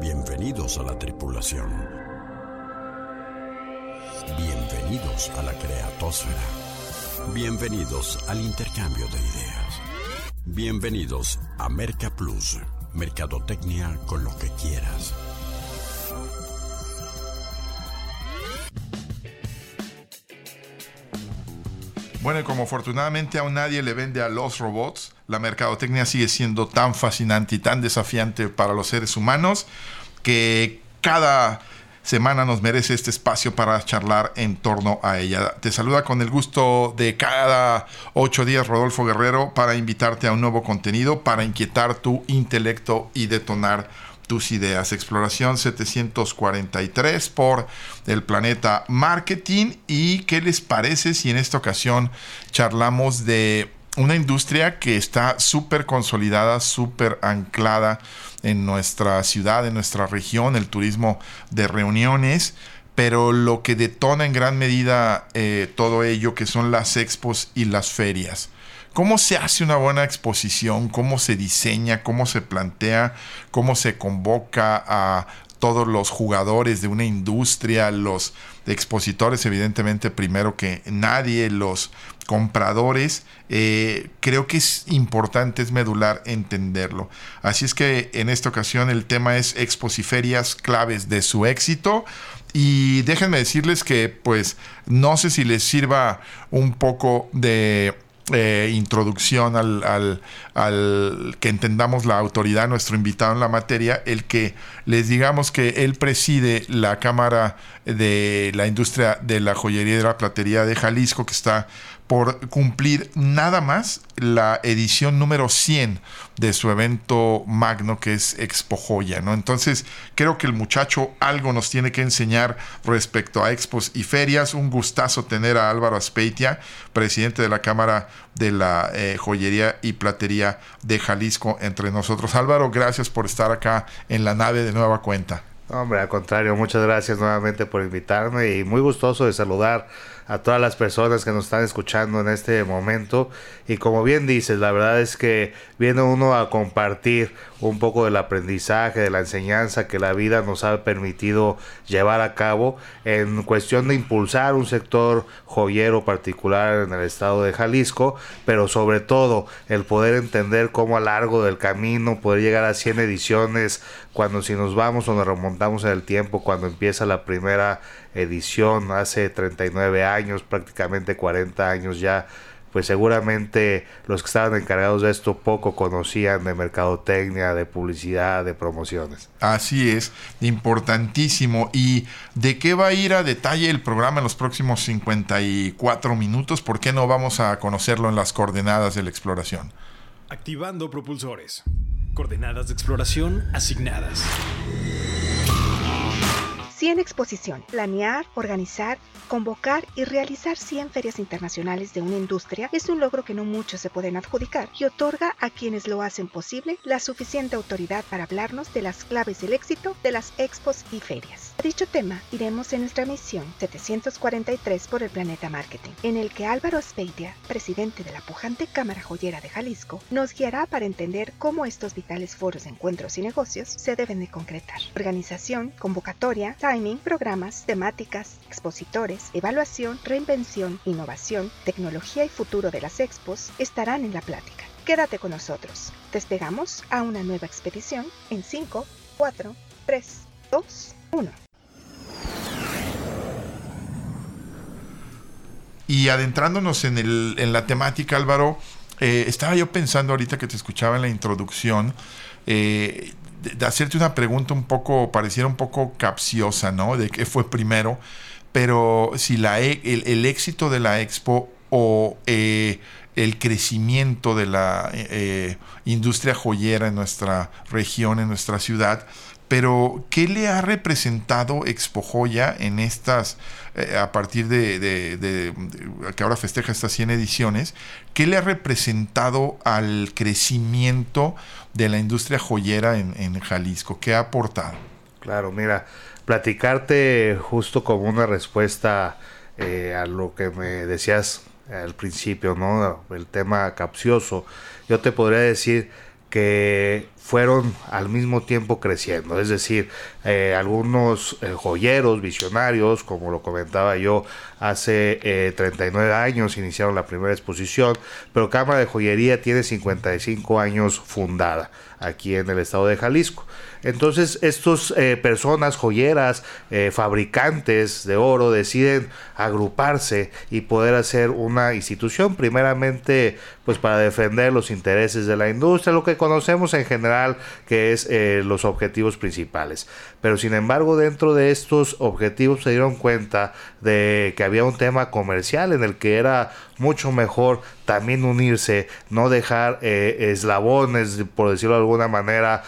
Bienvenidos a la tripulación. Bienvenidos a la creatosfera. Bienvenidos al intercambio de ideas. Bienvenidos a Merca Plus, Mercadotecnia con lo que quieras. Bueno, y como afortunadamente aún nadie le vende a los robots, la mercadotecnia sigue siendo tan fascinante y tan desafiante para los seres humanos que cada semana nos merece este espacio para charlar en torno a ella. Te saluda con el gusto de cada ocho días Rodolfo Guerrero para invitarte a un nuevo contenido, para inquietar tu intelecto y detonar tus ideas. Exploración 743 por el planeta Marketing. ¿Y qué les parece si en esta ocasión charlamos de una industria que está súper consolidada, súper anclada en nuestra ciudad, en nuestra región, el turismo de reuniones? pero lo que detona en gran medida eh, todo ello, que son las expos y las ferias. ¿Cómo se hace una buena exposición? ¿Cómo se diseña? ¿Cómo se plantea? ¿Cómo se convoca a todos los jugadores de una industria, los expositores, evidentemente, primero que nadie, los compradores, eh, creo que es importante, es medular entenderlo. Así es que en esta ocasión el tema es expos y ferias claves de su éxito. Y déjenme decirles que, pues, no sé si les sirva un poco de eh, introducción al, al, que entendamos la autoridad, nuestro invitado en la materia, el que les digamos que él preside la Cámara de la Industria de la Joyería y de la Platería de Jalisco, que está por cumplir nada más la edición número 100 de su evento magno que es Expo Joya, ¿no? Entonces, creo que el muchacho algo nos tiene que enseñar respecto a expos y ferias. Un gustazo tener a Álvaro Aspeitia, presidente de la Cámara de la eh, Joyería y Platería de Jalisco entre nosotros. Álvaro, gracias por estar acá en la nave de nueva cuenta. Hombre, al contrario, muchas gracias nuevamente por invitarme y muy gustoso de saludar a todas las personas que nos están escuchando en este momento. Y como bien dices, la verdad es que viene uno a compartir un poco del aprendizaje, de la enseñanza que la vida nos ha permitido llevar a cabo en cuestión de impulsar un sector joyero particular en el estado de Jalisco, pero sobre todo el poder entender cómo a largo del camino poder llegar a 100 ediciones, cuando si nos vamos o nos remontamos en el tiempo, cuando empieza la primera edición hace 39 años, prácticamente 40 años ya, pues seguramente los que estaban encargados de esto poco conocían de mercadotecnia, de publicidad, de promociones. Así es, importantísimo. ¿Y de qué va a ir a detalle el programa en los próximos 54 minutos? ¿Por qué no vamos a conocerlo en las coordenadas de la exploración? Activando propulsores. Coordenadas de exploración asignadas. 100 exposición. Planear, organizar, convocar y realizar 100 ferias internacionales de una industria es un logro que no muchos se pueden adjudicar y otorga a quienes lo hacen posible la suficiente autoridad para hablarnos de las claves del éxito de las expos y ferias. Dicho tema iremos en nuestra misión 743 por el planeta marketing, en el que Álvaro Aspeitia, presidente de la pujante Cámara Joyera de Jalisco, nos guiará para entender cómo estos vitales foros de encuentros y negocios se deben de concretar. Organización, convocatoria, timing, programas, temáticas, expositores, evaluación, reinvención, innovación, tecnología y futuro de las expos estarán en la plática. Quédate con nosotros. Despegamos a una nueva expedición en 5, 4, 3, 2, 1. Y adentrándonos en, el, en la temática, Álvaro, eh, estaba yo pensando ahorita que te escuchaba en la introducción, eh, de, hacerte una pregunta un poco, pareciera un poco capciosa, ¿no? De qué fue primero, pero si la, e, el, éxito de la expo o eh, el crecimiento de la eh, industria joyera en nuestra región, en nuestra ciudad, pero ¿qué le ha representado Expo Joya en estas, eh, a partir de, que ahora festeja estas 100 ediciones, qué le ha representado al crecimiento de la industria joyera en, Jalisco? ¿Qué ha aportado? Claro, mira, platicarte justo como una respuesta eh, a lo que me decías al principio, ¿no? El tema capcioso. Yo te podría decir que fueron al mismo tiempo creciendo. Es decir, eh, algunos eh, joyeros visionarios, como lo comentaba yo, hace 39 años iniciaron la primera exposición, pero Cámara de Joyería tiene 55 años fundada aquí en el estado de Jalisco. Entonces, estas eh, personas joyeras, eh, fabricantes de oro, deciden agruparse y poder hacer una institución, primeramente, pues para defender los intereses de la industria, lo que conocemos en general que es eh, los objetivos principales. Pero sin embargo, dentro de estos objetivos se dieron cuenta de que había un tema comercial en el que era mucho mejor también unirse, no dejar eslabones, por decirlo de alguna manera,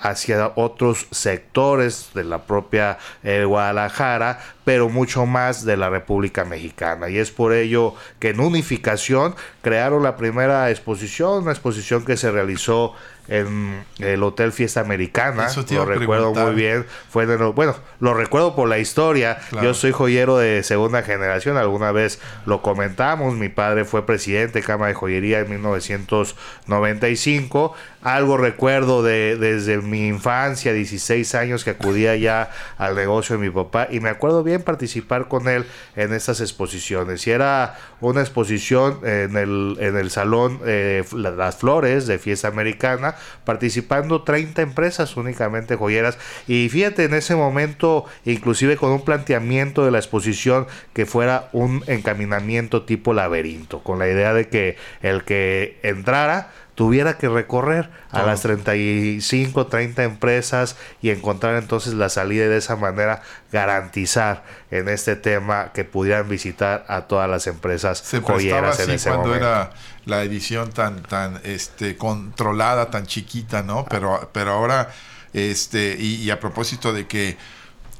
hacia otros sectores de la propia eh, Guadalajara, pero mucho más de la República Mexicana. Y es por ello que en unificación crearon la primera exposición, una exposición que se realizó en el Hotel Fiesta Americana. lo recuerdo muy bien. Fue bueno, lo recuerdo por la historia. Yo soy joyero de segunda generación. Alguna vez lo comentamos. Mi padre fue presidente de Cámara de Joyería en 1995. Algo recuerdo de desde mi infancia, 16 años que acudía ya al negocio de mi papá y me acuerdo bien participar con él en estas exposiciones. Y era una exposición en el, en el salón eh, Las Flores de Fiesta Americana, participando 30 empresas únicamente joyeras. Y fíjate, en ese momento, inclusive con un planteamiento de la exposición que fuera un encaminamiento tipo laberinto, con la idea de que el que entrara tuviera que recorrer a las 35, 30 empresas y encontrar entonces la salida y de esa manera garantizar en este tema que pudieran visitar a todas las empresas Se joyeras en ese cuando era la edición tan tan este controlada, tan chiquita, ¿no? Pero pero ahora este y, a propósito de que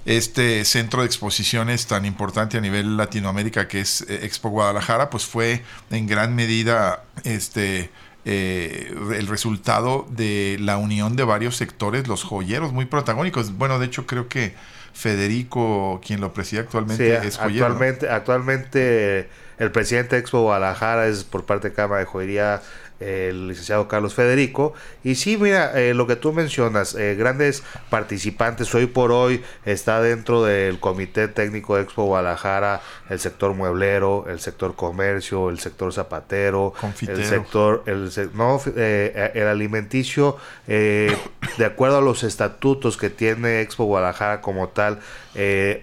este centro de exposiciones tan importante a nivel Latinoamérica que es eh, Expo Guadalajara, pues fue en gran medida este eh, el resultado de la unión de varios sectores, los joyeros muy protagónicos. Bueno, de hecho creo que Federico, quien lo preside actualmente, es joyero. Actualmente, actualmente el presidente de Expo Guadalajara es por parte de Cámara de Joyería el licenciado Carlos Federico. Y sí, mira, eh, lo que tú mencionas, eh, grandes participantes, hoy por hoy está dentro del Comité Técnico de Expo Guadalajara el sector mueblero, el sector comercio, el sector zapatero, el sector, el, no, eh, el alimenticio, de acuerdo a los estatutos que tiene Expo Guadalajara como tal,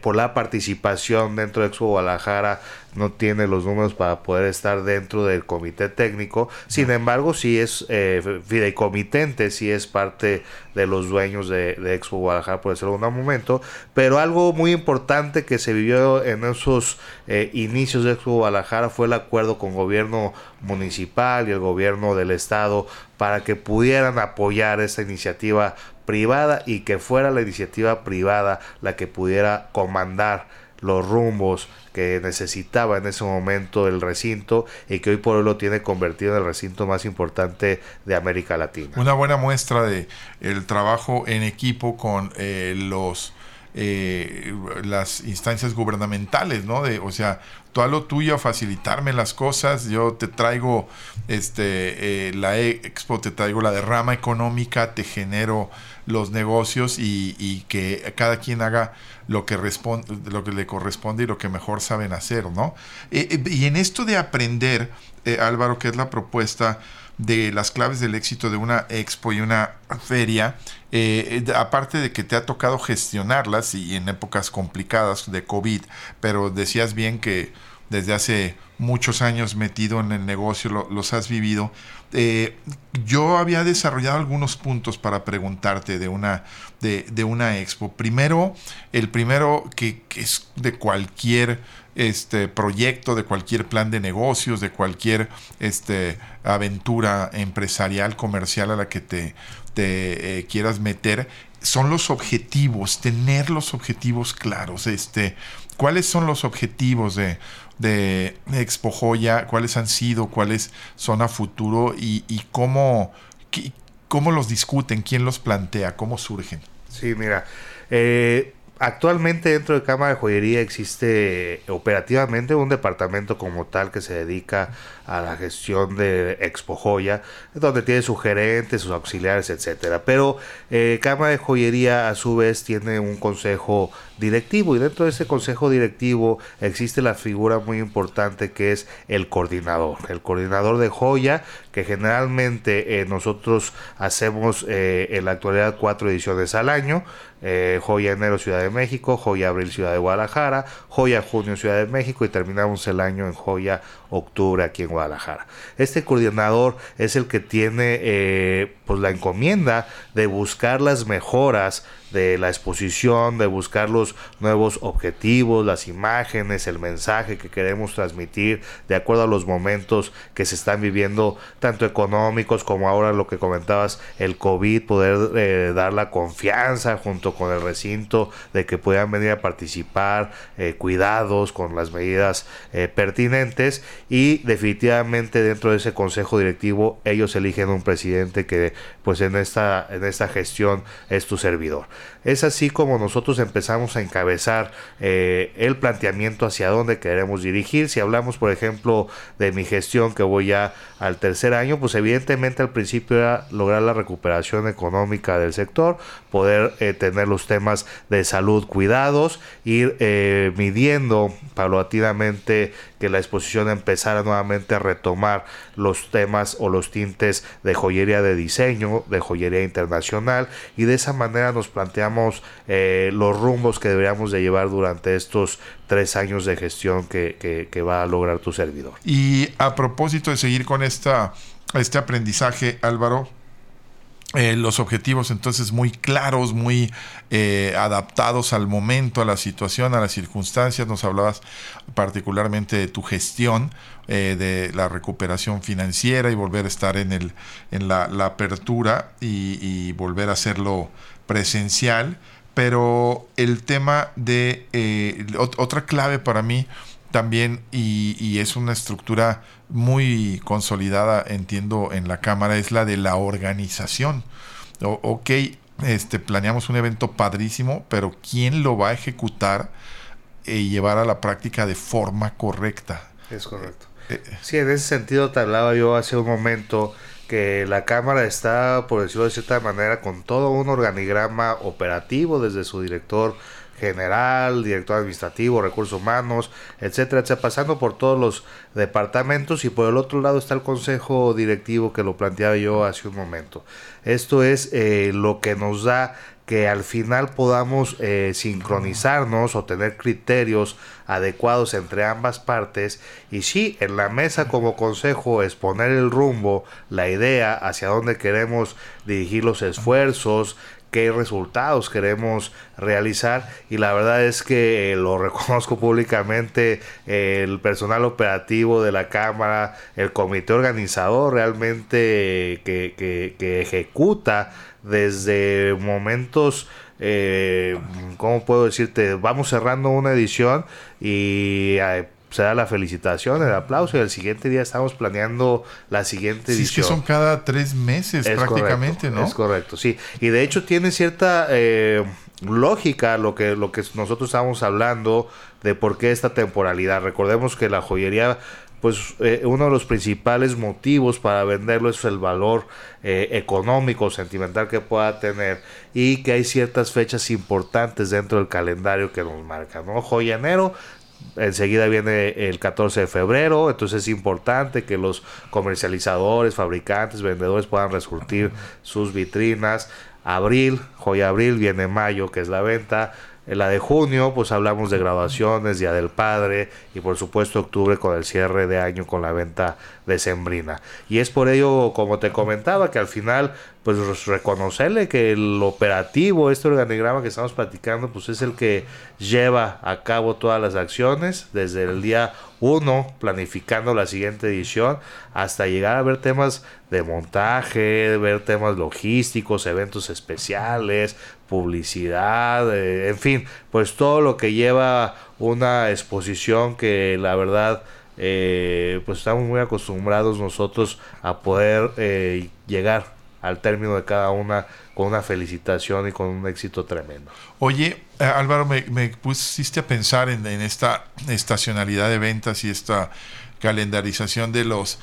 por la participación dentro de Expo Guadalajara, no tiene los números para poder estar dentro del comité técnico. Sin embargo, sí es eh, fideicomitente, sí es parte de los dueños de, Expo Guadalajara, por decirlo de un momento. Pero algo muy importante que se vivió en esos eh, inicios de Expo Guadalajara fue el acuerdo con gobierno municipal y el gobierno del estado para que pudieran apoyar esta iniciativa privada y que fuera la iniciativa privada la que pudiera comandar los rumbos que necesitaba en ese momento el recinto y que hoy por hoy lo tiene convertido en el recinto más importante de América Latina. Una buena muestra de el trabajo en equipo con eh, los eh, las instancias gubernamentales, ¿no? De, o sea, tú a lo tuyo, facilitarme las cosas, yo te traigo este, eh, la expo, te traigo la derrama económica, te genero los negocios y, que cada quien haga lo que, responde, lo que le corresponde y lo que mejor saben hacer, ¿no? Eh, eh, y en esto de aprender, Álvaro, que es la propuesta de las claves del éxito de una expo y una feria, eh, aparte de que te ha tocado gestionarlas y en épocas complicadas de COVID, pero decías bien que desde hace muchos años metido en el negocio, los has vivido. Eh, yo había desarrollado algunos puntos para preguntarte de una, de, una expo. Primero, el primero que es de cualquier este proyecto, de cualquier plan de negocios, de cualquier este, aventura empresarial, comercial a la que te, eh, quieras meter, son los objetivos, tener los objetivos claros. Este, ¿Cuáles son los objetivos de, de Expo Joya? ¿Cuáles han sido? ¿Cuáles son a futuro? ¿Y, y cómo, cómo los discuten? ¿Quién los plantea? ¿Cómo surgen? Sí, mira, eh, actualmente dentro de Cámara de Joyería existe operativamente un departamento como tal que se dedica a la gestión de Expo Joya, donde tiene sus gerentes, sus auxiliares, etcétera. Pero eh, Cámara de Joyería a su vez tiene un consejo directivo y dentro de ese consejo directivo existe la figura muy importante que es el coordinador, el coordinador de joya que generalmente eh, nosotros hacemos eh, en la actualidad cuatro ediciones al año, eh, Joya Enero Ciudad de México, Joya Abril Ciudad de Guadalajara, Joya Junio Ciudad de México y terminamos el año en Joya Octubre aquí en Guadalajara. Este coordinador es el que tiene pues la encomienda de buscar las mejoras de la exposición, de buscar los nuevos objetivos, las imágenes, el mensaje que queremos transmitir de acuerdo a los momentos que se están viviendo, tanto económicos como ahora lo que comentabas, el COVID, poder eh, dar la confianza junto con el recinto de que puedan venir a participar, eh, cuidados con las medidas eh, pertinentes y definitivamente dentro de ese consejo directivo ellos eligen un presidente que pues en esta, en esta gestión es tu servidor. Es así como nosotros empezamos a encabezar eh, el planteamiento hacia dónde queremos dirigir. Si hablamos, por ejemplo, de mi gestión que voy ya al tercer año, pues evidentemente al principio era lograr la recuperación económica del sector, poder eh, tener los temas de salud cuidados, ir eh, midiendo paulatinamente que la exposición empezara nuevamente a retomar los temas o los tintes de joyería de diseño, de joyería internacional y de esa manera nos planteamos eh, los rumbos que deberíamos de llevar durante estos tres años de gestión que, que, va a lograr tu servidor. Y a propósito de seguir con esta, este aprendizaje, Álvaro, eh, los objetivos entonces muy claros, muy eh, adaptados al momento, a la situación, a las circunstancias. Nos hablabas particularmente de tu gestión, eh, de la recuperación financiera y volver a estar en, el, en la, apertura y, volver a hacerlo presencial. Pero el tema de otra clave para mí también, y, es una estructura muy consolidada, entiendo, en la Cámara, es la de la organización. ok, este, planeamos un evento padrísimo, pero ¿quién lo va a ejecutar y llevar a la práctica de forma correcta? Es correcto. Eh. sí, en ese sentido te hablaba yo hace un momento que la Cámara está, por decirlo de cierta manera, con todo un organigrama operativo desde su director general, director administrativo, recursos humanos, etcétera, etcétera, pasando por todos los departamentos y por el otro lado está el consejo directivo que lo planteaba yo hace un momento. Esto es eh, lo que nos da que al final podamos eh, sincronizarnos o tener criterios adecuados entre ambas partes y sí, en la mesa como consejo exponer el rumbo, la idea hacia dónde queremos dirigir los esfuerzos, qué resultados queremos realizar y la verdad es que eh, lo reconozco públicamente el personal operativo de la cámara el comité organizador realmente que, que, ejecuta desde momentos eh, ¿cómo puedo decirte? Vamos cerrando una edición y eh, se da la felicitación, el aplauso y el siguiente día estamos planeando la siguiente edición. Sí, es que son cada tres meses prácticamente, ¿no? Es correcto, sí. Y de hecho tiene cierta eh, lógica lo que, lo que nosotros estamos hablando de por qué esta temporalidad. Recordemos que la joyería pues eh, uno de los principales motivos para venderlo es el valor eh, económico, sentimental que pueda tener y que hay ciertas fechas importantes dentro del calendario que nos marcan, ¿no? Joyanero enseguida viene el 14 de febrero, entonces es importante que los comercializadores, fabricantes, vendedores puedan resurtir sus vitrinas. Abril, joya abril, viene mayo, que es la venta. En la de junio, pues hablamos de graduaciones, Día del Padre y por supuesto octubre con el cierre de año con la venta de Sembrina. Y es por ello, como te comentaba, que al final pues reconocerle que el operativo, este organigrama que estamos platicando, pues es el que lleva a cabo todas las acciones desde el día 1, planificando la siguiente edición, hasta llegar a ver temas de montaje, ver temas logísticos, eventos especiales, publicidad, eh, en fin, pues todo lo que lleva una exposición que la verdad eh, pues estamos muy acostumbrados nosotros a poder eh, llegar al término de cada una con una felicitación y con un éxito tremendo. Oye, eh, Álvaro, me, pusiste a pensar en, en esta estacionalidad de ventas y esta calendarización de los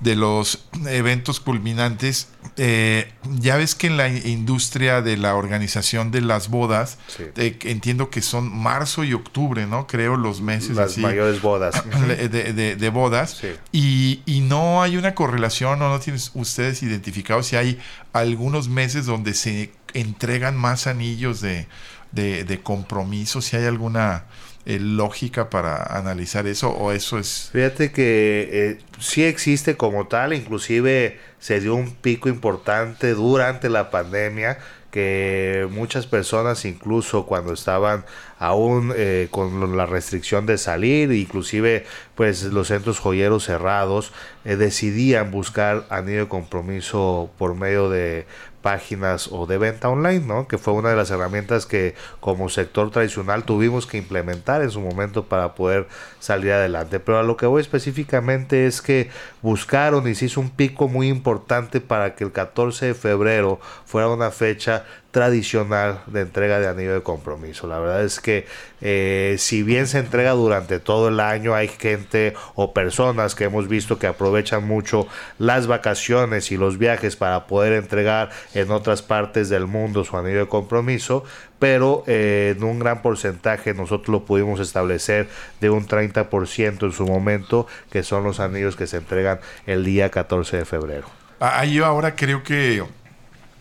de los eventos culminantes, eh, ya ves que en la industria de la organización de las bodas, eh, entiendo que son marzo y octubre, ¿no? Creo los meses. Las mayores bodas. De, de, bodas. Y, y, no hay una correlación, o no tienen ustedes identificado si hay algunos meses donde se entregan más anillos de, de compromiso, si hay alguna eh, lógica para analizar eso o eso es... Fíjate que eh, sí existe como tal, inclusive se dio un pico importante durante la pandemia que muchas personas incluso cuando estaban aún eh, con la restricción de salir inclusive pues los centros joyeros cerrados decidían buscar anillo de compromiso por medio de páginas o de venta online, ¿no? Que fue una de las herramientas que como sector tradicional tuvimos que implementar en su momento para poder salir adelante. Pero a lo que voy específicamente es que buscaron y se hizo un pico muy importante para que el 14 de febrero fuera una fecha tradicional de entrega de anillo de compromiso. La verdad es que eh, si bien se entrega durante todo el año, hay gente o personas que hemos visto que aprovechan mucho las vacaciones y los viajes para poder entregar en otras partes del mundo su anillo de compromiso, pero eh, en un gran porcentaje nosotros lo pudimos establecer de un 30% en su momento, que son los anillos que se entregan el día 14 de febrero. Ahí ahora creo que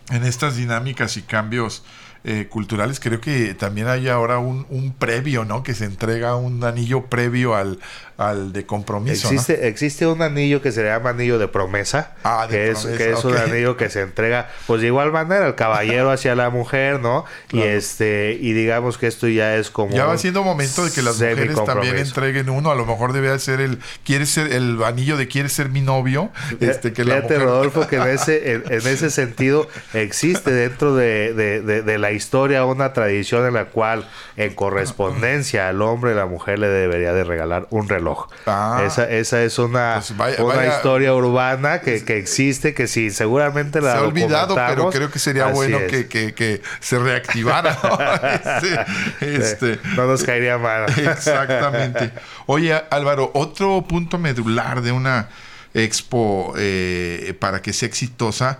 en estas dinámicas y cambios eh, culturales, creo que también hay ahora un, un, previo, ¿no? Que se entrega un anillo previo al, al de compromiso. Existe, existe un anillo que se llama anillo de promesa, ah, que, es, que es un anillo que se entrega, pues de igual manera, el caballero hacia la mujer, ¿no? Y este, y digamos que esto ya es como. Ya va siendo momento de que las mujeres también entreguen uno, a lo mejor debe ser el, quiere ser el anillo de quiere ser mi novio. Este, que Fíjate, la mujer... Rodolfo, que en ese, en, ese sentido existe dentro de, de, de, la historia una tradición en la cual en correspondencia al hombre la mujer le debería de regalar un reloj Ah. esa, esa es una, pues una historia urbana que, que, existe, que sí, seguramente la Se ha olvidado, pero creo que sería bueno que, que, que, se reactivara. este, este, no nos caería mal. Exactamente. Oye, Álvaro, otro punto medular de una expo eh, para que sea exitosa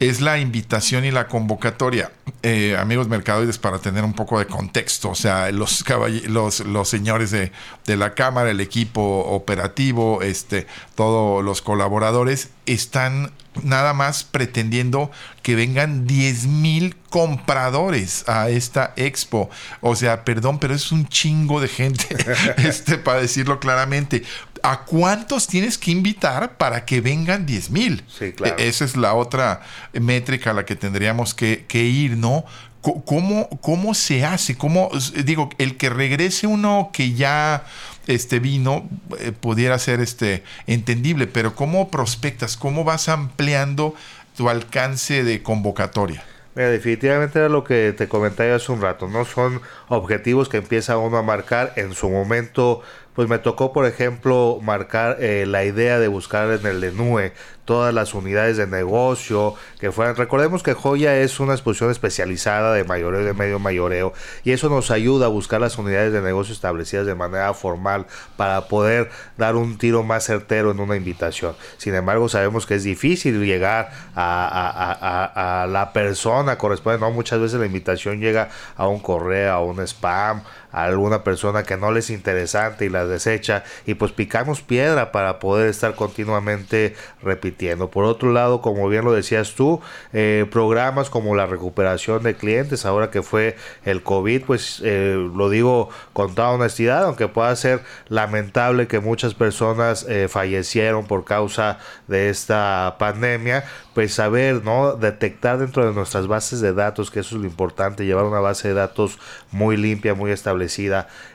es la invitación y la convocatoria. Eh, amigos mercadoides, para tener un poco de contexto, o sea, los, los, los señores de, de, la Cámara, el equipo operativo, este, todos los colaboradores, están nada más pretendiendo que vengan 10 mil compradores a esta expo. O sea, perdón, pero es un chingo de gente, este, para decirlo claramente. ¿A cuántos tienes que invitar para que vengan 10 mil? Sí, claro. E-, esa es la otra métrica a la que tendríamos que, que ir, ¿no? ¿Cómo, ¿Cómo se hace? ¿Cómo, digo, el que regrese uno que ya este vino eh, pudiera ser este entendible, pero ¿cómo prospectas? ¿Cómo vas ampliando tu alcance de convocatoria? definitivamente era lo que te comentaba hace un rato, ¿no? Son objetivos que empieza uno a marcar en su momento pues me tocó, por ejemplo, marcar eh, la idea de buscar en el DENUE todas las unidades de negocio que fueran. Recordemos que Joya es una exposición especializada de mayoreo de medio mayoreo y eso nos ayuda a buscar las unidades de negocio establecidas de manera formal para poder dar un tiro más certero en una invitación. Sin embargo, sabemos que es difícil llegar a, a la persona correspondiente. No, muchas veces la invitación llega a un correo, a un spam, a alguna persona que no les es interesante y la desecha y pues picamos piedra para poder estar continuamente repitiendo. Por otro lado, como bien lo decías tú, eh, programas como la recuperación de clientes, ahora que fue el COVID, pues eh, lo digo con toda honestidad, aunque pueda ser lamentable que muchas personas eh, fallecieron por causa de esta pandemia, pues saber, ¿no? Detectar dentro de nuestras bases de datos, que eso es lo importante, llevar una base de datos muy limpia, muy establecida,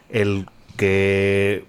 el que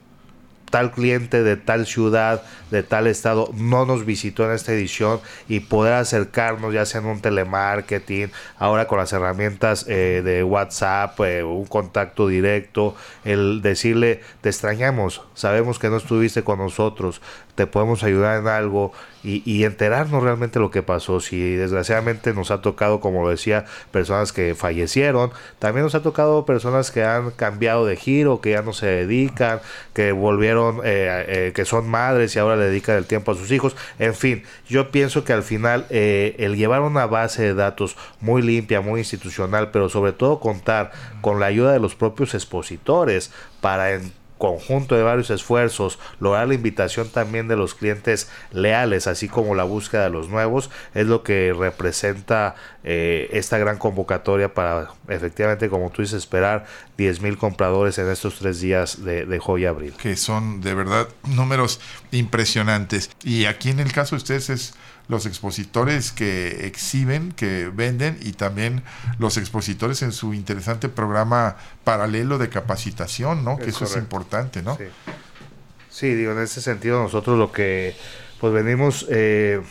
tal cliente de tal ciudad, de tal estado, no nos visitó en esta edición y poder acercarnos ya sea en un telemarketing, ahora con las herramientas eh, de WhatsApp, eh, un contacto directo, el decirle, te extrañamos, sabemos que no estuviste con nosotros, te podemos ayudar en algo y, enterarnos realmente lo que pasó. Si desgraciadamente nos ha tocado, como decía, personas que fallecieron, también nos ha tocado personas que han cambiado de giro, que ya no se dedican, que volvieron, eh, eh, que son madres y ahora le dedican el tiempo a sus hijos. En fin, yo pienso que al final eh, el llevar una base de datos muy limpia, muy institucional, pero sobre todo contar con la ayuda de los propios expositores para en conjunto de varios esfuerzos, lograr la invitación también de los clientes leales, así como la búsqueda de los nuevos, es lo que representa eh, esta gran convocatoria para efectivamente, como tú dices, esperar 10 mil compradores en estos tres días de, de Joya Abril. Que son de verdad números impresionantes. Y aquí en el caso de ustedes es los expositores que exhiben, que venden y también los expositores en su interesante programa paralelo de capacitación, ¿no? que eso es importante, ¿no? Sí. digo, en ese sentido nosotros lo que pues venimos eh,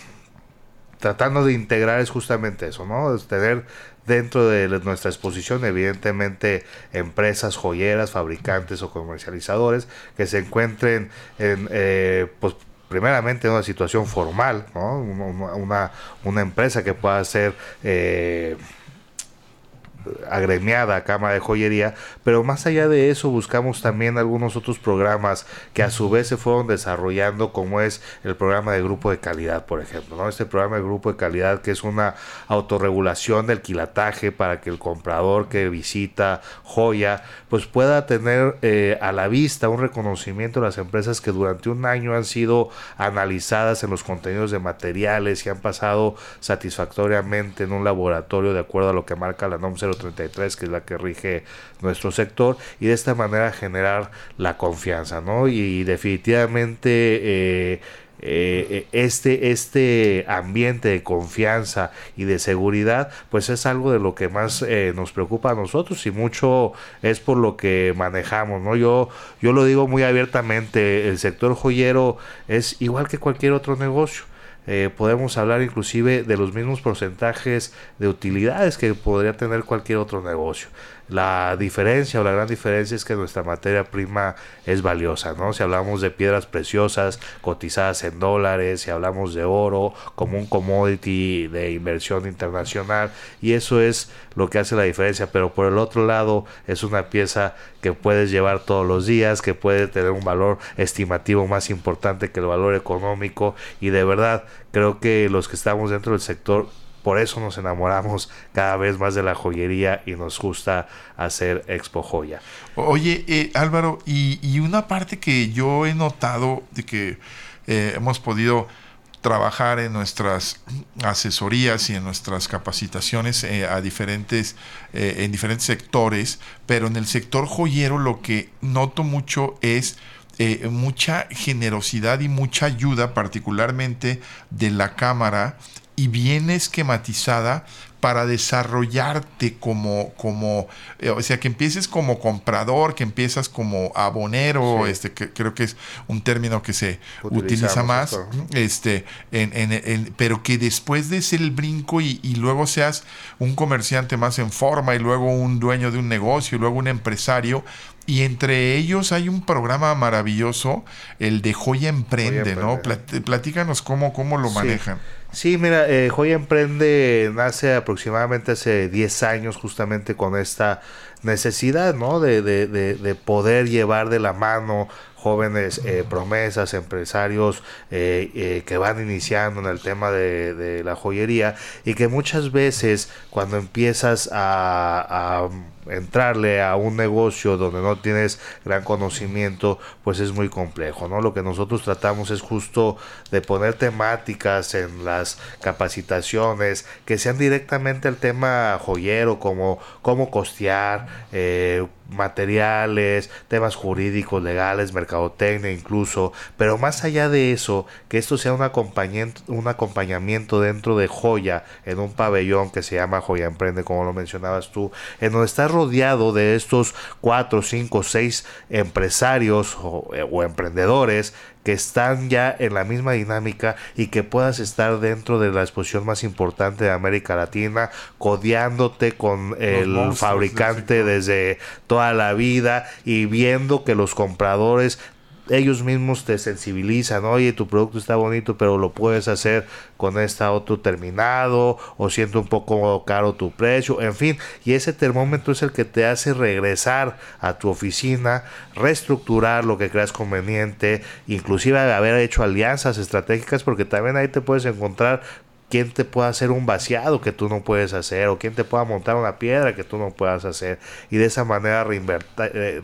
tratando de integrar es justamente eso, ¿no? Es tener dentro de nuestra exposición, evidentemente, empresas joyeras, fabricantes o comercializadores que se encuentren en, eh, pues, primeramente una situación formal, ¿no? una, una, empresa que pueda ser eh, agremiada Cámara de Joyería, pero más allá de eso buscamos también algunos otros programas que a su vez se fueron desarrollando, como es el programa de grupo de calidad, por ejemplo, ¿no? Este programa de grupo de calidad que es una autorregulación del quilataje para que el comprador que visita joya, pues pueda tener eh, a la vista un reconocimiento de las empresas que durante un año han sido analizadas en los contenidos de materiales y han pasado satisfactoriamente en un laboratorio de acuerdo a lo que marca la NOM 033, que es la que rige nuestro sector, y de esta manera generar la confianza, ¿no? Y definitivamente eh, eh, este, este ambiente de confianza y de seguridad, pues es algo de lo que más eh, nos preocupa a nosotros y mucho es por lo que manejamos, ¿no? Yo, yo lo digo muy abiertamente, el sector joyero es igual que cualquier otro negocio eh, podemos hablar inclusive de los mismos porcentajes de utilidades que podría tener cualquier otro negocio. La diferencia o la gran diferencia es que nuestra materia prima es valiosa, ¿no? Si hablamos de piedras preciosas cotizadas en dólares, si hablamos de oro como un commodity de inversión internacional, y eso es lo que hace la diferencia, pero por el otro lado es una pieza que puedes llevar todos los días, que puede tener un valor estimativo más importante que el valor económico, y de verdad creo que los que estamos dentro del sector por eso nos enamoramos cada vez más de la joyería y nos gusta hacer Expo Joya. Oye, eh, Álvaro, y, una parte que yo he notado de que eh, hemos podido trabajar en nuestras asesorías y en nuestras capacitaciones eh, a diferentes en diferentes sectores, pero en el sector joyero lo que noto mucho es mucha generosidad y mucha ayuda, particularmente de la cámara y bien esquematizada para desarrollarte como, como eh, o sea, que empieces como comprador, que empiezas como abonero, este, que creo que es un término que se utiliza más, este, en, pero que después des el brinco y, y, luego seas un comerciante más en forma y luego un dueño de un negocio y luego un empresario. Y entre ellos hay un programa maravilloso, el de Joya Emprende, ¿no? Platícanos cómo, cómo lo manejan. Sí, mira, eh, Joya Emprende nace aproximadamente hace 10 años justamente con esta necesidad, ¿no? De, de, de, poder llevar de la mano jóvenes eh, promesas, empresarios eh, eh, que van iniciando en el tema de, de, la joyería y que muchas veces cuando empiezas a, a entrarle a un negocio donde no tienes gran conocimiento, pues es muy complejo, ¿no? Lo que nosotros tratamos es justo de poner temáticas en las capacitaciones que sean directamente el tema joyero, como cómo costear, eh, materiales, temas jurídicos, legales, mercadotecnia incluso, pero más allá de eso, que esto sea un acompañamiento, un acompañamiento dentro de Joya, en un pabellón que se llama Joya Emprende, como lo mencionabas tú, en donde estás rodeado de estos cuatro, cinco, seis empresarios o, eh, o emprendedores que están ya en la misma dinámica y que puedas estar dentro de la exposición más importante de América Latina, codeándote con el fabricante desde toda la vida y viendo que los compradores ellos mismos te sensibilizan, oye, tu producto está bonito, pero lo puedes hacer con este otro terminado, o siento un poco caro tu precio, en fin, y ese termómetro es el que te hace regresar a tu oficina, reestructurar lo que creas conveniente, inclusive haber hecho alianzas estratégicas, porque también ahí te puedes encontrar quién te pueda hacer un vaciado que tú no puedes hacer o quién te pueda montar una piedra que tú no puedas hacer y de esa manera reinventar, eh,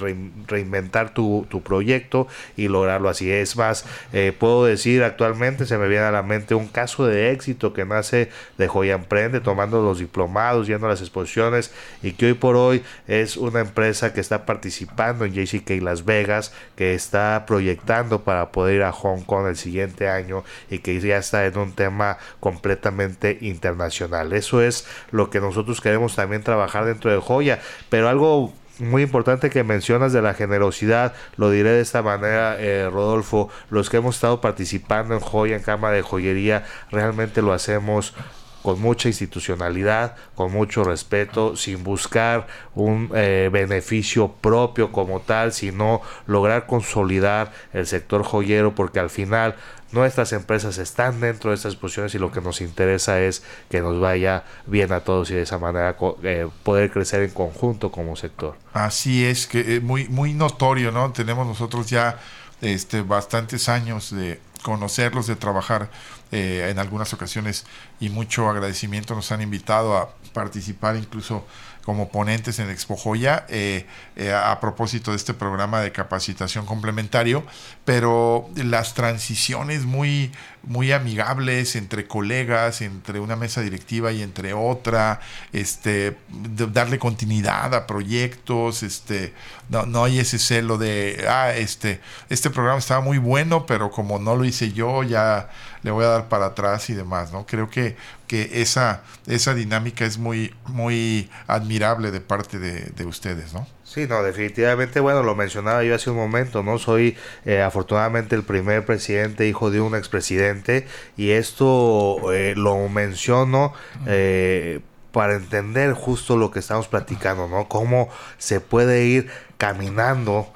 reinventar tu, proyecto y lograrlo así. Es más, eh, puedo decir actualmente se me viene a la mente un caso de éxito que nace de Joya Emprende tomando los diplomados, yendo a las exposiciones y que hoy por hoy es una empresa que está participando en JCK Las Vegas, que está proyectando para poder ir a Hong Kong el siguiente año y que ya está en un tema completo completamente internacional. Eso es lo que nosotros queremos también trabajar dentro de Joya. Pero algo muy importante que mencionas de la generosidad, lo diré de esta manera, eh, Rodolfo, los que hemos estado participando en Joya, en Cama de Joyería, realmente lo hacemos con mucha institucionalidad, con mucho respeto, sin buscar un eh, beneficio propio como tal, sino lograr consolidar el sector joyero, porque al final nuestras empresas están dentro de estas posiciones y lo que nos interesa es que nos vaya bien a todos y de esa manera eh, poder crecer en conjunto como sector. Así es, que eh, muy, muy notorio, ¿no? Tenemos nosotros ya este, bastantes años de conocerlos, de trabajar eh, en algunas ocasiones y mucho agradecimiento nos han invitado a participar incluso como ponentes en Expo Joya eh, eh, a propósito de este programa de capacitación complementario, pero las transiciones muy, muy amigables entre colegas, entre una mesa directiva y entre otra, este, darle continuidad a proyectos, este, no, no hay ese celo de, ah, este, este programa estaba muy bueno, pero como no lo hice yo, ya le voy a dar para atrás y demás, ¿no? Creo que, que esa, esa dinámica es muy, muy admirable de parte de, ustedes, ¿no? Sí, no, definitivamente, bueno, lo mencionaba yo hace un momento, ¿no? Soy eh, afortunadamente el primer presidente, hijo de un expresidente, y esto eh, lo menciono eh, para entender justo lo que estamos platicando, ¿no? Cómo se puede ir caminando,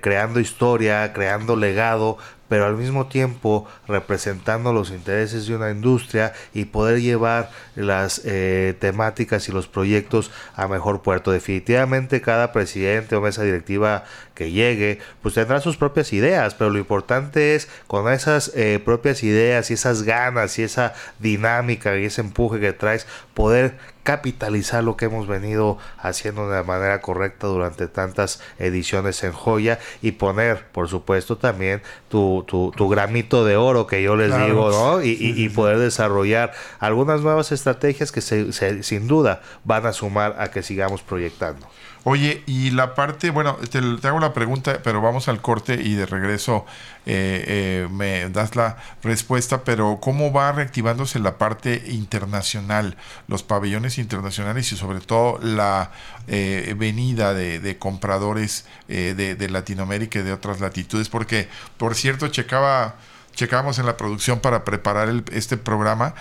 creando historia, creando legado, pero al mismo tiempo representando los intereses de una industria y poder llevar las eh, temáticas y los proyectos a mejor puerto. Definitivamente cada presidente o mesa directiva que llegue, pues tendrá sus propias ideas, pero lo importante es con esas eh, propias ideas y esas ganas y esa dinámica y ese empuje que traes, poder capitalizar lo que hemos venido haciendo de la manera correcta durante tantas ediciones en joya y poner, por supuesto, también tu, tu, tu gramito de oro que yo les digo, ¿no? Y, y, poder desarrollar algunas nuevas estrategias que se, sin duda van a sumar a que sigamos proyectando. Oye, y la parte, bueno, te, hago la pregunta, pero vamos al corte y de regreso eh, eh, me das la respuesta, pero ¿cómo va reactivándose la parte internacional, los pabellones internacionales y sobre todo la eh, venida de, compradores de, Latinoamérica y de otras latitudes? Porque, por cierto, checaba, checamos en la producción para preparar este programa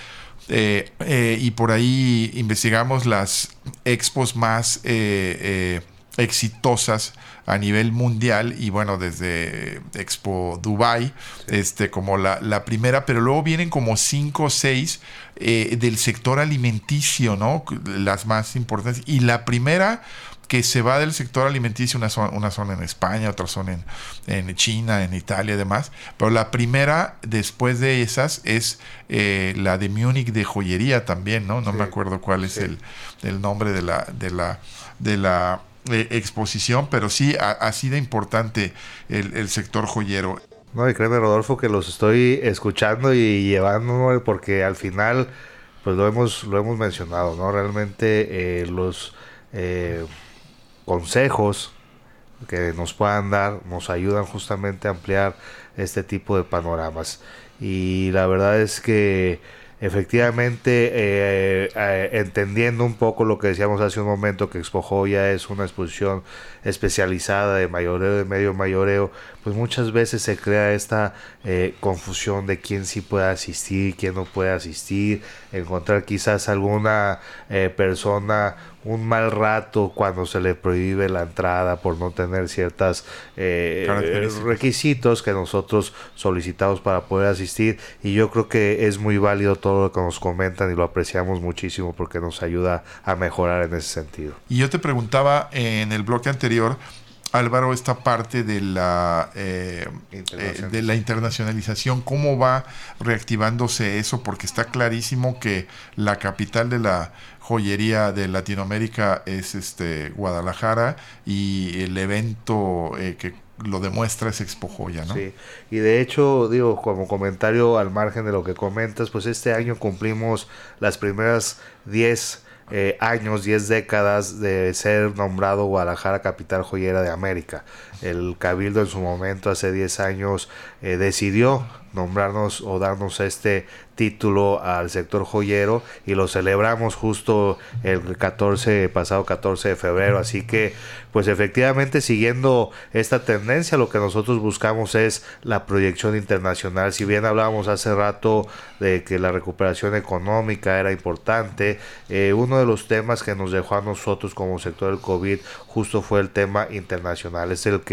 eh, eh, y por ahí investigamos las expos más eh, exitosas a nivel mundial y bueno desde Expo Dubai este como la, la, primera pero luego vienen como cinco o seis del sector alimenticio no las más importantes. Y la primera que se va del sector alimenticio, una zona, una zona en España, otra zona en, en, China, en Italia y demás. Pero la primera, después de esas, es eh, la de Múnich de joyería también, ¿no? No me acuerdo cuál es el, el, nombre de la, de la, de la eh, exposición, pero sí ha, sido importante el, el sector joyero. No, y créeme, Rodolfo, que los estoy escuchando y llevando, porque al final, pues lo hemos, lo hemos mencionado, ¿no? Realmente eh, los consejos que nos puedan dar nos ayudan justamente a ampliar este tipo de panoramas. Y la verdad es que efectivamente eh, eh, entendiendo un poco lo que decíamos hace un momento que Expo Joya es una exposición especializada de mayoreo de medio mayoreo pues muchas veces se crea esta eh, confusión de quién sí puede asistir quién no puede asistir encontrar quizás alguna persona un mal rato cuando se le prohíbe la entrada por no tener ciertas eh, requisitos que nosotros solicitamos para poder asistir y yo creo que es muy válido todo lo que nos comentan y lo apreciamos muchísimo porque nos ayuda a mejorar en ese sentido. Y yo te preguntaba en el bloque anterior Álvaro, esta parte de la, eh, eh, de la internacionalización, ¿cómo va reactivándose eso? Porque está clarísimo que la capital de la joyería de Latinoamérica es este Guadalajara y el evento eh, que lo demuestra es Expo Joya, ¿no? Sí, y de hecho, digo, como comentario al margen de lo que comentas, pues este año cumplimos las primeras 10 eh, años, 10 décadas de ser nombrado Guadalajara capital joyera de América. El Cabildo en su momento, hace 10 años, eh, decidió nombrarnos o darnos este título al sector joyero y lo celebramos justo el 14 pasado 14 de febrero. Así que pues efectivamente siguiendo esta tendencia lo que nosotros buscamos es la proyección internacional. Si bien hablábamos hace rato de que la recuperación económica era importante eh, uno de los temas que nos dejó a nosotros como sector del COVID justo fue el tema internacional. Es el que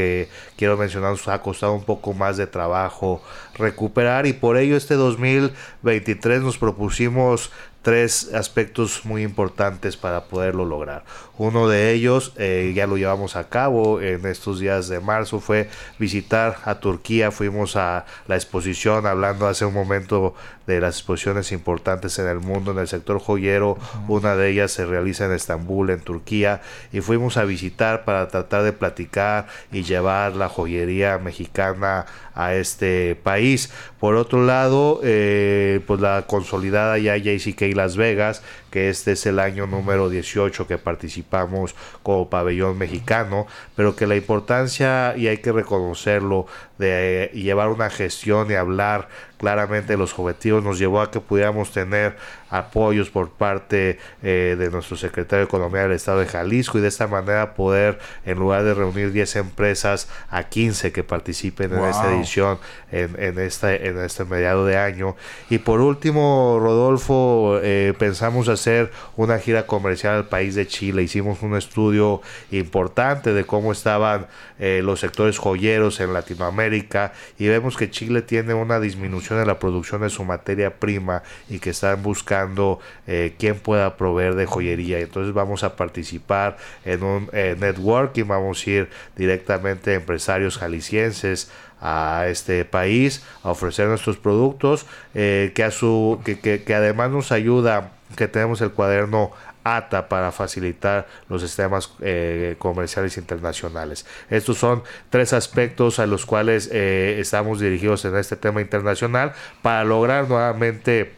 quiero mencionar nos ha costado un poco más de trabajo recuperar y por ello este 2023 nos propusimos tres aspectos muy importantes para poderlo lograr. Uno de ellos, eh, ya lo llevamos a cabo en estos días de marzo, fue visitar a Turquía. Fuimos a la exposición, hablando hace un momento de las exposiciones importantes en el mundo, en el sector joyero. Una de ellas se realiza en Estambul, en Turquía, y fuimos a visitar para tratar de platicar y llevar la joyería mexicana a este país. Por otro lado, eh, pues la consolidada ya JCK Las Vegas, que este es el año número 18 que participamos como pabellón mexicano, pero que la importancia, y hay que reconocerlo, de llevar una gestión y hablar claramente los objetivos nos llevó a que pudiéramos tener apoyos por parte eh, de nuestro secretario de Economía del Estado de Jalisco y de esta manera poder, en lugar de reunir 10 empresas, a 15 que participen en esta edición en, en, este, en este mediado de año. Y por último, Rodolfo, eh, pensamos hacer una gira comercial al país de Chile. Hicimos un estudio importante de cómo estaban eh, los sectores joyeros en Latinoamérica y vemos que Chile tiene una disminución en la producción de su materia prima y que están buscando eh, quién pueda proveer de joyería. Entonces vamos a participar en un eh, networking, vamos a ir directamente a empresarios jaliscienses a este país a ofrecer nuestros productos que a su que, que, que además nos ayuda que tenemos el cuaderno ATA para facilitar los sistemas eh, comerciales internacionales. Estos son tres aspectos a los cuales eh, estamos dirigidos en este tema internacional para lograr nuevamente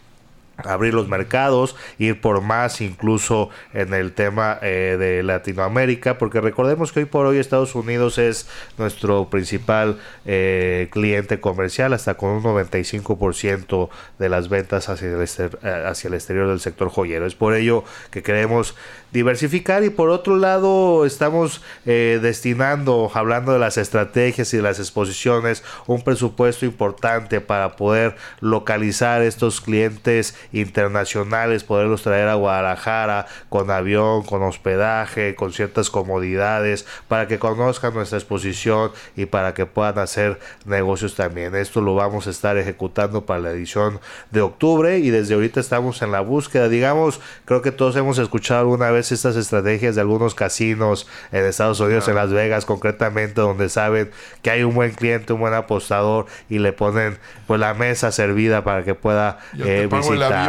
abrir los mercados, ir por más incluso en el tema eh, de Latinoamérica, porque recordemos que hoy por hoy Estados Unidos es nuestro principal eh, cliente comercial, hasta con un 95% de las ventas hacia el, eh, hacia el exterior del sector joyero. Es por ello que queremos diversificar y por otro lado estamos destinando, hablando de las estrategias y de las exposiciones, un presupuesto importante para poder localizar estos clientes internacionales, poderlos traer a Guadalajara con avión, con hospedaje, con ciertas comodidades, para que conozcan nuestra exposición y para que puedan hacer negocios también. Esto lo vamos a estar ejecutando para la edición de octubre y desde ahorita estamos en la búsqueda. Digamos, creo que todos hemos escuchado alguna vez estas estrategias de algunos casinos en Estados Unidos, en Las Vegas concretamente, donde saben que hay un buen cliente, un buen apostador y le ponen pues la mesa servida para que pueda eh, visitar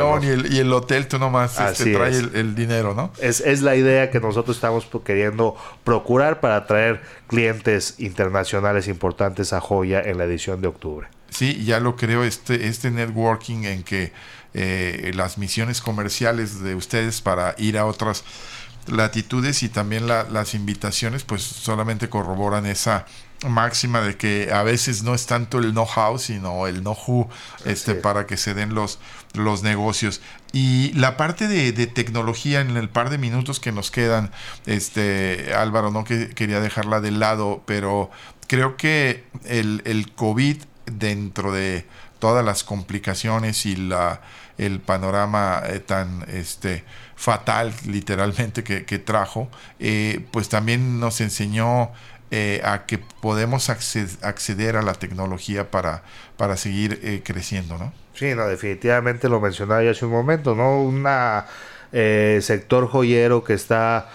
y el, hotel tú nomás este, trae el, dinero, ¿no? Es, es la idea que nosotros estamos queriendo procurar para atraer clientes internacionales importantes a Joya en la edición de octubre. Sí, ya lo creo, este, este networking en que eh, las misiones comerciales de ustedes para ir a otras latitudes y también las invitaciones pues solamente corroboran esa máxima de que a veces no es tanto el know-how, sino el know-who este, para que se den los, los negocios. Y la parte de, tecnología en el par de minutos que nos quedan, este, Álvaro, no que, quería dejarla de lado, pero creo que el, el COVID dentro de todas las complicaciones y la el panorama eh, tan este fatal literalmente que, trajo, eh, pues también nos enseñó eh, a que podemos acceder a la tecnología para, para seguir creciendo, ¿no? Sí, no, definitivamente lo mencionaba yo hace un momento, ¿no? Un sector joyero que está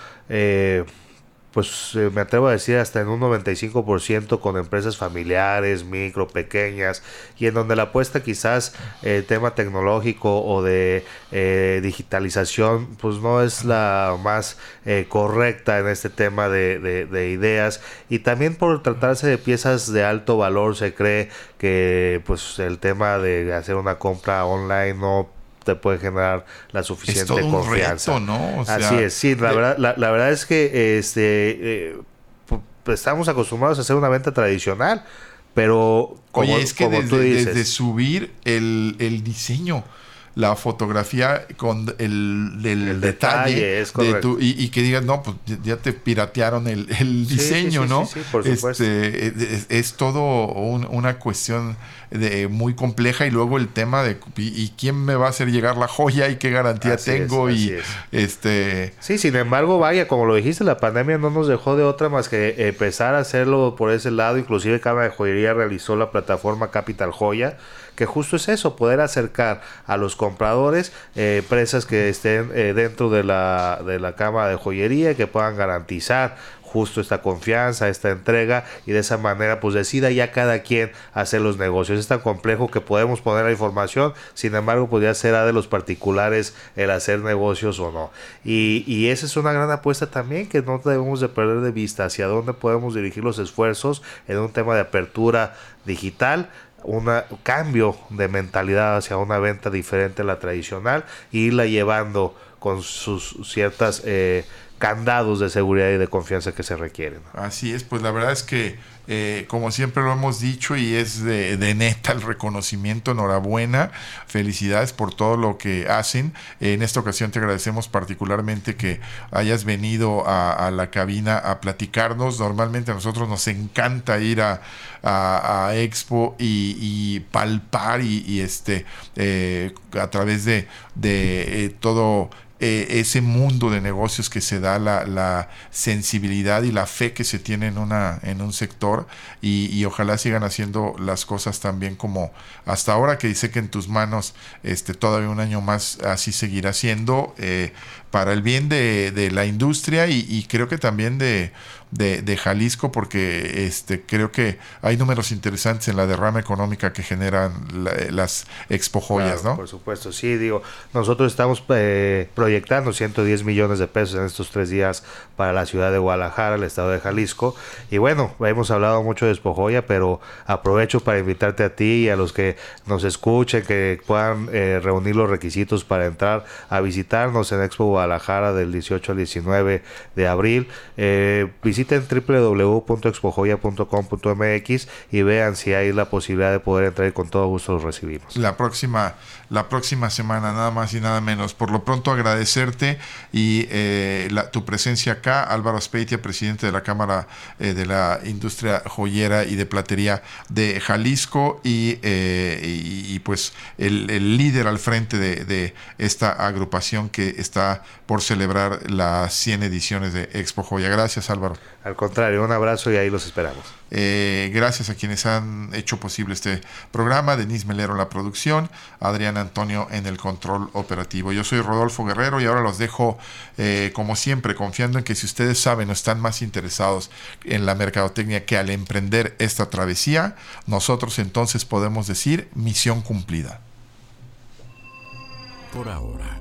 pues eh, me atrevo a decir hasta en un 95% con empresas familiares, micro, pequeñas, y en donde la apuesta quizás el tema tecnológico o de eh, digitalización, pues no es la más eh, correcta en este tema de, de, ideas, y también por tratarse de piezas de alto valor se cree que pues el tema de hacer una compra online no te puede generar la suficiente confianza. ¿no? Así es, sí, la, verdad, la, verdad es que este eh, estamos acostumbrados a hacer una venta tradicional, pero como, Oye, es que desde, subir el, el diseño la fotografía con el, el, detalle, de tu, y, que digas, no, pues ya te piratearon el, diseño, ¿no? Sí, por supuesto. Este, es, todo una cuestión de, muy compleja y luego el tema de y, quién me va a hacer llegar la joya y qué garantía tengo y este sí sin embargo vaya como lo dijiste la pandemia no nos dejó de otra más que empezar a hacerlo por ese lado inclusive Cámara de Joyería realizó la plataforma Capital Joya que justo es eso, poder acercar a los compradores eh, empresas que estén eh, dentro de la, de la cama de joyería, que puedan garantizar justo esta confianza, esta entrega y de esa manera pues decida ya cada quien hacer los negocios. Es tan complejo que podemos poner la información, sin embargo pues ya será de los particulares el hacer negocios o no. Y, y esa es una gran apuesta también que no debemos de perder de vista hacia dónde podemos dirigir los esfuerzos en un tema de apertura digital un cambio de mentalidad hacia una venta diferente a la tradicional e irla llevando con sus ciertas eh, candados de seguridad y de confianza que se requieren. Así es, pues la verdad es que eh, como siempre lo hemos dicho y es de, neta el reconocimiento, enhorabuena, felicidades por todo lo que hacen. En esta ocasión te agradecemos particularmente que hayas venido a, la cabina a platicarnos. Normalmente a nosotros nos encanta ir a, Expo y, palpar y, este eh, a través de, eh, todo eh, ese mundo de negocios que se da, la, sensibilidad y la fe que se tiene en, una, en un sector y, ojalá sigan haciendo las cosas también como hasta ahora, que dice que en tus manos este, todavía un año más así seguirá siendo eh, para el bien de, de la industria y creo que también de de, Jalisco porque este creo que hay números interesantes en la derrama económica que generan las expo joyas, ¿no? Por supuesto, sí, digo, nosotros estamos eh, proyectando 110 millones de pesos en estos tres días para la ciudad de Guadalajara, el estado de Jalisco, y bueno, hemos hablado mucho de expo joya, pero aprovecho para invitarte a ti y a los que nos escuchen, que puedan eh, reunir los requisitos para entrar a visitarnos en Expo Guadalajara del 18 al 19 de abril. Eh, visiten www.expojoya.com.mx y vean si hay la posibilidad de poder entrar y con todo gusto los recibimos. La próxima, la próxima semana, nada más y nada menos. Por lo pronto agradecerte y eh, tu presencia acá, Álvaro Speitia, presidente de la Cámara eh, de la Industria Joyera y de Platería de Jalisco y, eh, pues el, líder al frente de, esta agrupación que está por celebrar las 100 ediciones de Expo Joya. Gracias Álvaro. Al contrario, un abrazo y ahí los esperamos. Eh, gracias a quienes han hecho posible este programa, Denise Melero en la producción, Adrián Antonio en el control operativo. Yo soy Rodolfo Guerrero y ahora los dejo, eh, como siempre, confiando en que si ustedes saben o están más interesados en la mercadotecnia que al emprender esta travesía, nosotros entonces podemos decir misión cumplida. Por ahora,